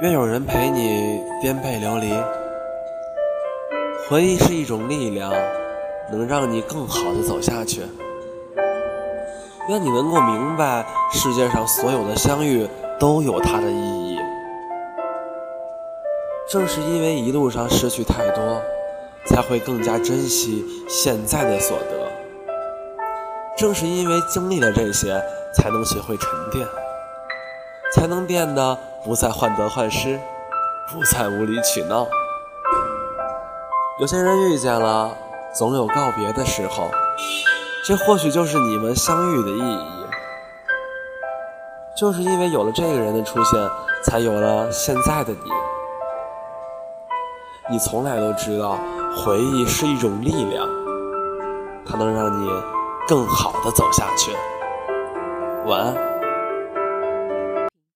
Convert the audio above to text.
愿有人陪你颠沛流离。回忆是一种力量，能让你更好的走下去。愿你能够明白，世界上所有的相遇都有它的意义。正是因为一路上失去太多，才会更加珍惜现在的所得。正是因为经历了这些，才能学会沉淀，才能变得不再患得患失，不再无理取闹。有些人遇见了，总有告别的时候，这或许就是你们相遇的意义。就是因为有了这个人的出现，才有了现在的你。你从来都知道，回忆是一种力量，它能让你更好的走下去。晚安。